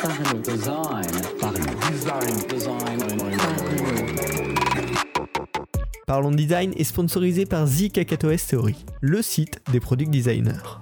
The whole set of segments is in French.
Parlons. Design. Parlons. Design. Parlons Design est sponsorisé par The Theory, le site des product designers.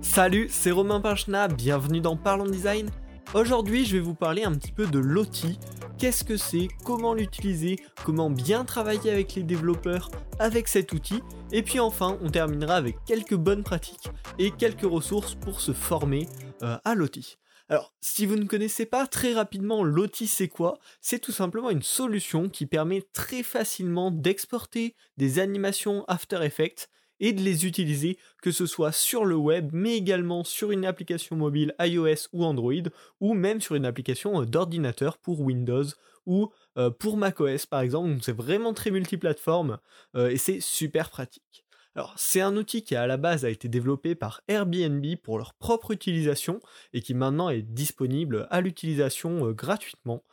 Salut, c'est Romain Pinchna, bienvenue dans Parlons Design. Aujourd'hui, je vais vous parler un petit peu de l'OTI. Qu'est-ce que c'est Comment l'utiliser Comment bien travailler avec les développeurs avec cet outil Et puis enfin, on terminera avec quelques bonnes pratiques et quelques ressources pour se former euh, à l'OTI. Alors, si vous ne connaissez pas très rapidement l'OTI c'est quoi? C'est tout simplement une solution qui permet très facilement d'exporter des animations After Effects et de les utiliser que ce soit sur le web mais également sur une application mobile iOS ou Android ou même sur une application euh, d'ordinateur pour Windows ou euh, pour macOS par exemple. C'est vraiment très multiplateforme euh, et c'est super pratique. Alors, c'est un outil qui à la base a été développé par Airbnb pour leur propre utilisation et qui maintenant est disponible à l'utilisation gratuitement.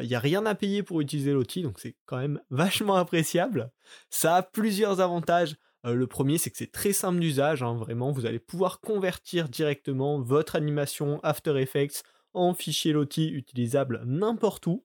Il n'y a rien à payer pour utiliser l'outil, donc c'est quand même vachement appréciable. Ça a plusieurs avantages. Le premier, c'est que c'est très simple d'usage, hein, vraiment, vous allez pouvoir convertir directement votre animation After Effects en fichier LOTI utilisable n'importe où.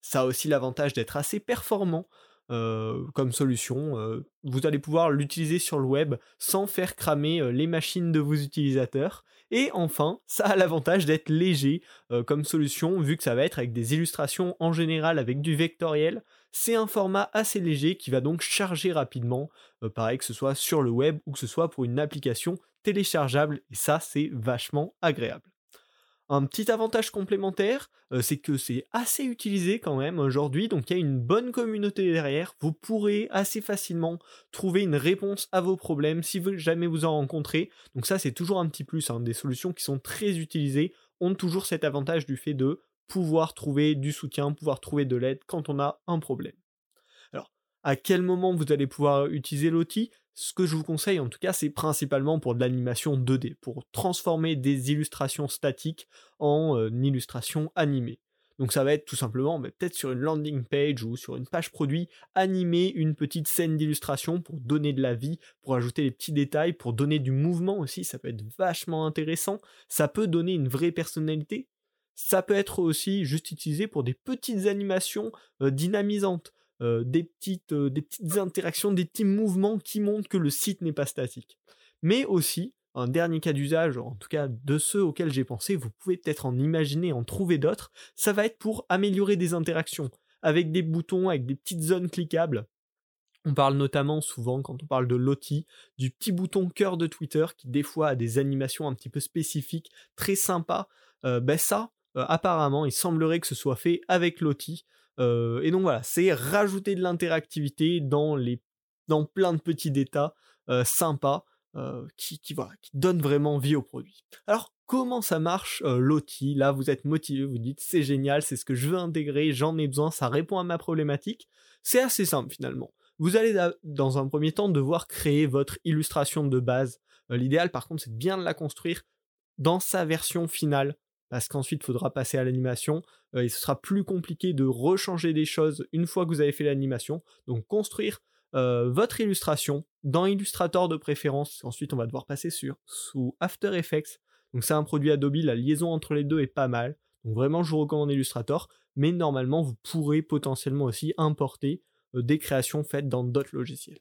Ça a aussi l'avantage d'être assez performant. Euh, comme solution. Euh, vous allez pouvoir l'utiliser sur le web sans faire cramer euh, les machines de vos utilisateurs. Et enfin, ça a l'avantage d'être léger comme solution, vu que ça va être avec des illustrations en général avec du vectoriel. C'est un format assez léger qui va donc charger rapidement, pareil que ce soit sur le web ou que ce soit pour une application téléchargeable. Et ça, c'est vachement agréable. Un petit avantage complémentaire, euh, c'est que c'est assez utilisé quand même aujourd'hui, donc il y a une bonne communauté derrière. Vous pourrez assez facilement trouver une réponse à vos problèmes si vous, jamais vous en rencontrez. Donc ça, c'est toujours un petit plus. Hein. Des solutions qui sont très utilisées ont toujours cet avantage du fait de pouvoir trouver du soutien, pouvoir trouver de l'aide quand on a un problème. Alors, à quel moment vous allez pouvoir utiliser l'outil? Ce que je vous conseille en tout cas, c'est principalement pour de l'animation 2D, pour transformer des illustrations statiques en euh, illustrations animées. Donc ça va être tout simplement bah, peut-être sur une landing page ou sur une page produit, animer une petite scène d'illustration pour donner de la vie, pour ajouter des petits détails, pour donner du mouvement aussi, ça peut être vachement intéressant, ça peut donner une vraie personnalité. Ça peut être aussi juste utilisé pour des petites animations euh, dynamisantes. Euh, des, petites, euh, des petites interactions, des petits mouvements qui montrent que le site n'est pas statique. Mais aussi, un dernier cas d'usage, en tout cas de ceux auxquels j'ai pensé, vous pouvez peut-être en imaginer, en trouver d'autres, ça va être pour améliorer des interactions, avec des boutons, avec des petites zones cliquables. On parle notamment souvent, quand on parle de Loti, du petit bouton cœur de Twitter qui des fois a des animations un petit peu spécifiques, très sympas. Euh, ben ça, apparemment, il semblerait que ce soit fait avec Loti. Euh, et donc voilà, c'est rajouter de l'interactivité dans, dans plein de petits détails euh, sympas euh, qui, voilà, donnent vraiment vie au produit. Alors comment ça marche l'outil Là, vous êtes motivé, vous dites c'est génial, c'est ce que je veux intégrer, j'en ai besoin, ça répond à ma problématique. C'est assez simple finalement. Vous allez dans un premier temps devoir créer votre illustration de base. L'idéal par contre c'est de bien la construire dans sa version finale parce qu'ensuite il faudra passer à l'animation euh, et ce sera plus compliqué de rechanger des choses une fois que vous avez fait l'animation. Donc construire euh, votre illustration dans Illustrator de préférence. Ensuite on va devoir passer sur sous After Effects. Donc c'est un produit Adobe, la liaison entre les deux est pas mal. Donc vraiment je vous recommande Illustrator, mais normalement vous pourrez potentiellement aussi importer euh, des créations faites dans d'autres logiciels.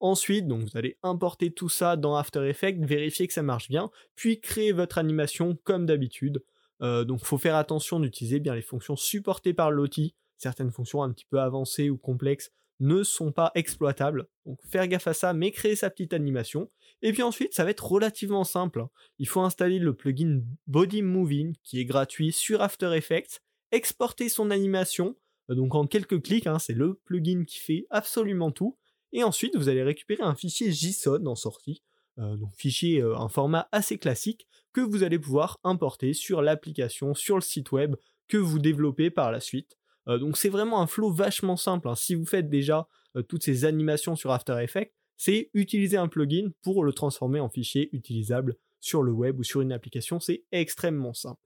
Ensuite, donc vous allez importer tout ça dans After Effects, vérifier que ça marche bien, puis créer votre animation comme d'habitude. Euh, donc faut faire attention d'utiliser bien les fonctions supportées par l'outil. Certaines fonctions un petit peu avancées ou complexes ne sont pas exploitables. Donc faire gaffe à ça, mais créer sa petite animation. Et puis ensuite, ça va être relativement simple. Hein. Il faut installer le plugin Body Moving qui est gratuit sur After Effects, exporter son animation. Donc en quelques clics, hein, c'est le plugin qui fait absolument tout. Et ensuite, vous allez récupérer un fichier JSON en sortie euh, donc fichier, euh, un format assez classique que vous allez pouvoir importer sur l'application, sur le site web que vous développez par la suite. Euh, donc c'est vraiment un flow vachement simple. Hein. Si vous faites déjà toutes ces animations sur After Effects, c'est utiliser un plugin pour le transformer en fichier utilisable sur le web ou sur une application. C'est extrêmement simple.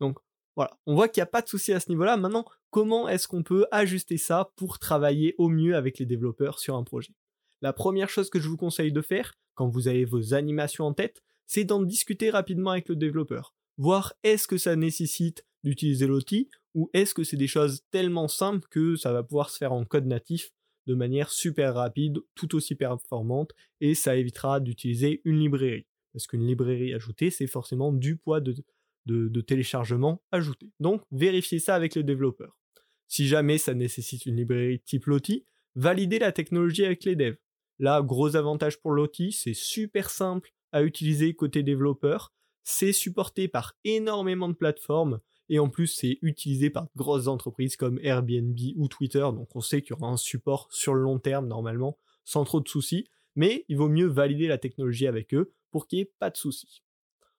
Donc voilà, on voit qu'il n'y a pas de souci à ce niveau-là. Maintenant, comment est-ce qu'on peut ajuster ça pour travailler au mieux avec les développeurs sur un projet? La première chose que je vous conseille de faire, quand vous avez vos animations en tête, c'est d'en discuter rapidement avec le développeur. Voir est-ce que ça nécessite d'utiliser l'outil ou est-ce que c'est des choses tellement simples que ça va pouvoir se faire en code natif de manière super rapide, tout aussi performante, et ça évitera d'utiliser une librairie. Parce qu'une librairie ajoutée, c'est forcément du poids de, téléchargement ajouté. Donc, vérifiez ça avec le développeur. Si jamais ça nécessite une librairie type Lottie, validez la technologie avec les devs. Là, gros avantage pour Lottie, c'est super simple à utiliser côté développeur, c'est supporté par énormément de plateformes, et en plus c'est utilisé par de grosses entreprises comme Airbnb ou Twitter, donc on sait qu'il y aura un support sur le long terme normalement, sans trop de soucis, mais il vaut mieux valider la technologie avec eux pour qu'il n'y ait pas de soucis.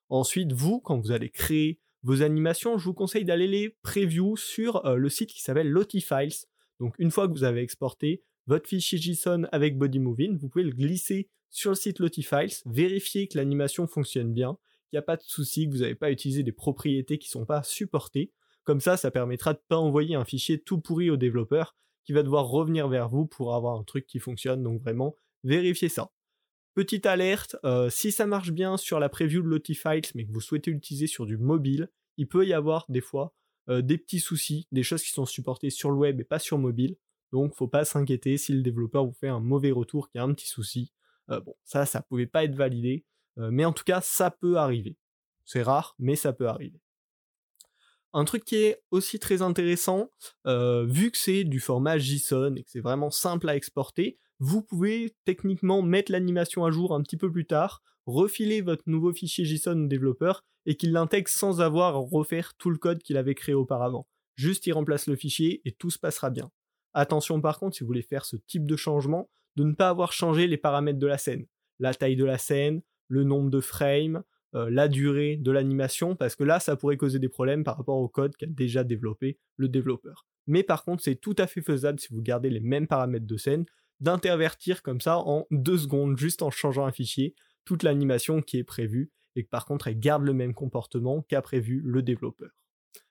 Ensuite, vous, quand vous allez créer vos animations, je vous conseille d'aller les preview sur euh, le site qui s'appelle Lotifiles. Donc une fois que vous avez exporté votre fichier JSON avec BodyMovin, vous pouvez le glisser sur le site Lotifiles, vérifier que l'animation fonctionne bien, qu'il n'y a pas de souci, que vous n'avez pas utilisé des propriétés qui ne sont pas supportées. Comme ça, ça permettra de ne pas envoyer un fichier tout pourri au développeur qui va devoir revenir vers vous pour avoir un truc qui fonctionne. Donc vraiment, vérifiez ça. Petite alerte, euh, si ça marche bien sur la preview de Lotifiles, mais que vous souhaitez l'utiliser sur du mobile, il peut y avoir des fois euh, des petits soucis, des choses qui sont supportées sur le web et pas sur mobile. Donc faut pas s'inquiéter si le développeur vous fait un mauvais retour, qu'il y a un petit souci. Euh, bon, ça, ça pouvait pas être validé, mais en tout cas, ça peut arriver. C'est rare, mais ça peut arriver. Un truc qui est aussi très intéressant, vu que c'est du format JSON et que c'est vraiment simple à exporter, vous pouvez techniquement mettre l'animation à jour un petit peu plus tard, refiler votre nouveau fichier JSON au développeur et qu'il l'intègre sans avoir à refaire tout le code qu'il avait créé auparavant. Juste il remplace le fichier et tout se passera bien. Attention par contre si vous voulez faire ce type de changement, de ne pas avoir changé les paramètres de la scène. La taille de la scène, le nombre de frames, euh, la durée de l'animation, parce que là ça pourrait causer des problèmes par rapport au code qu'a déjà développé le développeur. Mais par contre c'est tout à fait faisable si vous gardez les mêmes paramètres de scène, d'intervertir comme ça en deux secondes, juste en changeant un fichier, toute l'animation qui est prévue, et que par contre elle garde le même comportement qu'a prévu le développeur.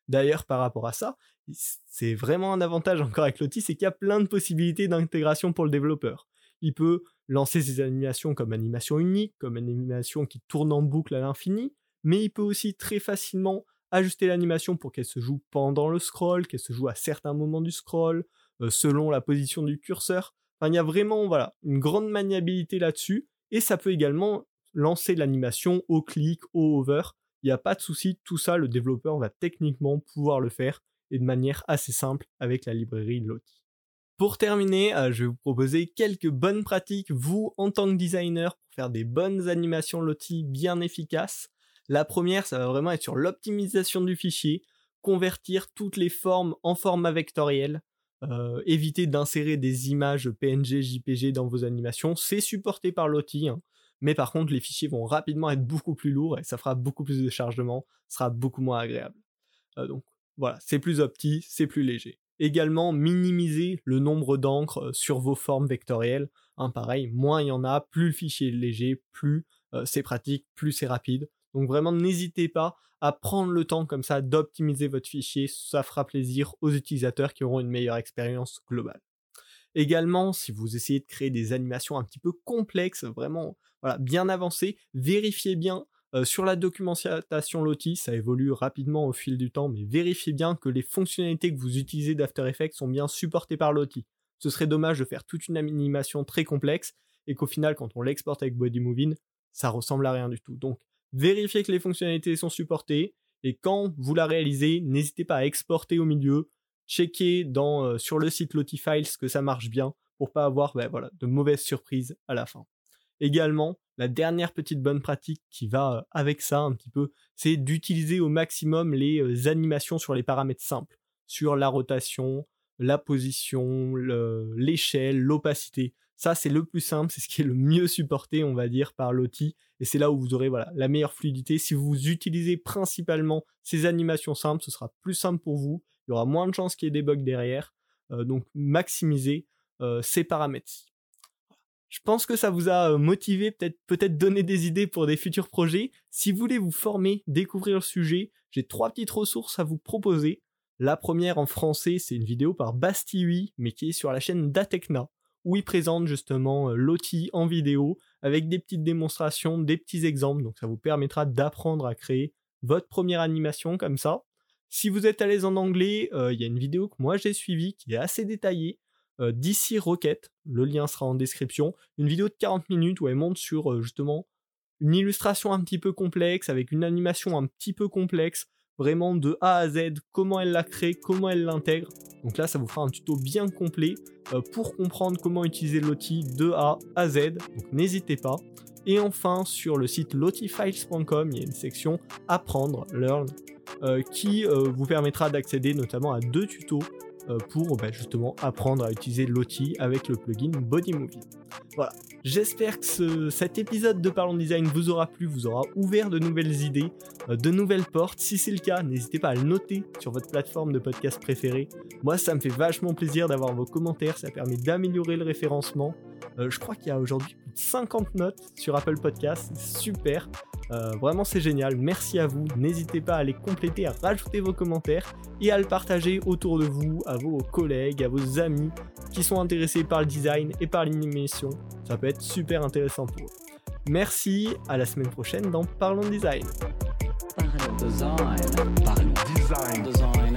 D'ailleurs, par rapport à ça, c'est vraiment un avantage encore avec Lottie, c'est qu'il y a plein de possibilités d'intégration pour le développeur. Il peut lancer ses animations comme animation unique, comme animation qui tourne en boucle à l'infini, mais il peut aussi très facilement ajuster l'animation pour qu'elle se joue pendant le scroll, qu'elle se joue à certains moments du scroll, euh, selon la position du curseur il y a vraiment voilà, une grande maniabilité là-dessus. Et ça peut également lancer l'animation au clic, au hover. Il n'y a pas de souci, tout ça, le développeur va techniquement pouvoir le faire et de manière assez simple avec la librairie Lottie. Pour terminer, euh, je vais vous proposer quelques bonnes pratiques, vous, en tant que designer, pour faire des bonnes animations Lottie bien efficaces. La première, ça va vraiment être sur l'optimisation du fichier, convertir toutes les formes en format vectoriel. Euh, éviter d'insérer des images PNG, JPG dans vos animations. C'est supporté par l'outil, hein. mais par contre les fichiers vont rapidement être beaucoup plus lourds et ça fera beaucoup plus de chargement, sera beaucoup moins agréable. Euh, donc voilà, c'est plus opti, c'est plus léger. Également, minimiser le nombre d'encres euh, sur vos formes vectorielles. Hein, pareil, moins il y en a, plus le fichier est léger, plus c'est pratique, plus c'est rapide. Donc vraiment, n'hésitez pas à prendre le temps comme ça d'optimiser votre fichier. Ça fera plaisir aux utilisateurs qui auront une meilleure expérience globale. Également, si vous essayez de créer des animations un petit peu complexes, vraiment bien avancées, vérifiez bien euh, sur la documentation Lottie, ça évolue rapidement au fil du temps, mais vérifiez bien que les fonctionnalités que vous utilisez d'After Effects sont bien supportées par Lottie. Ce serait dommage de faire toute une animation très complexe et qu'au final, quand on l'exporte avec Body Moving, ça ressemble à rien du tout. Donc, vérifiez que les fonctionnalités sont supportées, et quand vous la réalisez, n'hésitez pas à exporter au milieu, checker dans, euh, sur le site Lotifiles que ça marche bien, pour pas avoir ben de mauvaises surprises à la fin. Également, la dernière petite bonne pratique qui va euh, avec ça un petit peu, c'est d'utiliser au maximum les euh, animations sur les paramètres simples, sur la rotation, la position, l'échelle, l'opacité. Ça, c'est le plus simple, c'est ce qui est le mieux supporté, on va dire, par l'outil. Et c'est là où vous aurez la meilleure fluidité. Si vous utilisez principalement ces animations simples, ce sera plus simple pour vous. Il y aura moins de chances qu'il y ait des bugs derrière. Euh, donc, maximisez ces paramètres-ci. Je pense que ça vous a euh, motivé, peut-être peut-être donné des idées pour des futurs projets. Si vous voulez vous former, découvrir le sujet, j'ai trois petites ressources à vous proposer. La première en français, c'est une vidéo par Bastille, mais qui est sur la chaîne d'Atecna où il présente justement euh, l'outil en vidéo avec des petites démonstrations, des petits exemples. Donc ça vous permettra d'apprendre à créer votre première animation comme ça. Si vous êtes à l'aise en anglais, euh, il y a une vidéo que moi j'ai suivie qui est assez détaillée d'ici Rocket. Le lien sera en description. Une vidéo de 40 minutes où elle monte sur justement une illustration un petit peu complexe avec une animation un petit peu complexe vraiment de A à Z, comment elle la crée, comment elle l'intègre. Donc là, ça vous fera un tuto bien complet euh, pour comprendre comment utiliser l'outil de A à Z. Donc n'hésitez pas. Et enfin, sur le site lotifiles.com, il y a une section Apprendre, Learn, euh, qui euh, vous permettra d'accéder notamment à deux tutos pour bah, justement apprendre à utiliser l'outil avec le plugin BodyMovie. Voilà, J'espère que cet épisode de Parlons Design vous aura plu, vous aura ouvert de nouvelles idées, euh, de nouvelles portes. Si c'est le cas, n'hésitez pas à le noter sur votre plateforme de podcast préférée. Moi, ça me fait vachement plaisir d'avoir vos commentaires, ça permet d'améliorer le référencement. Euh, je crois qu'il y a aujourd'hui plus de 50 notes sur Apple Podcast, super. Euh, vraiment, c'est génial. Merci à vous. N'hésitez pas à les compléter, à rajouter vos commentaires et à le partager autour de vous, à vos collègues, à vos amis qui sont intéressés par le design et par l'animation. Ça peut être super intéressant pour eux. Merci, à la semaine prochaine dans Parlons Design. design. design.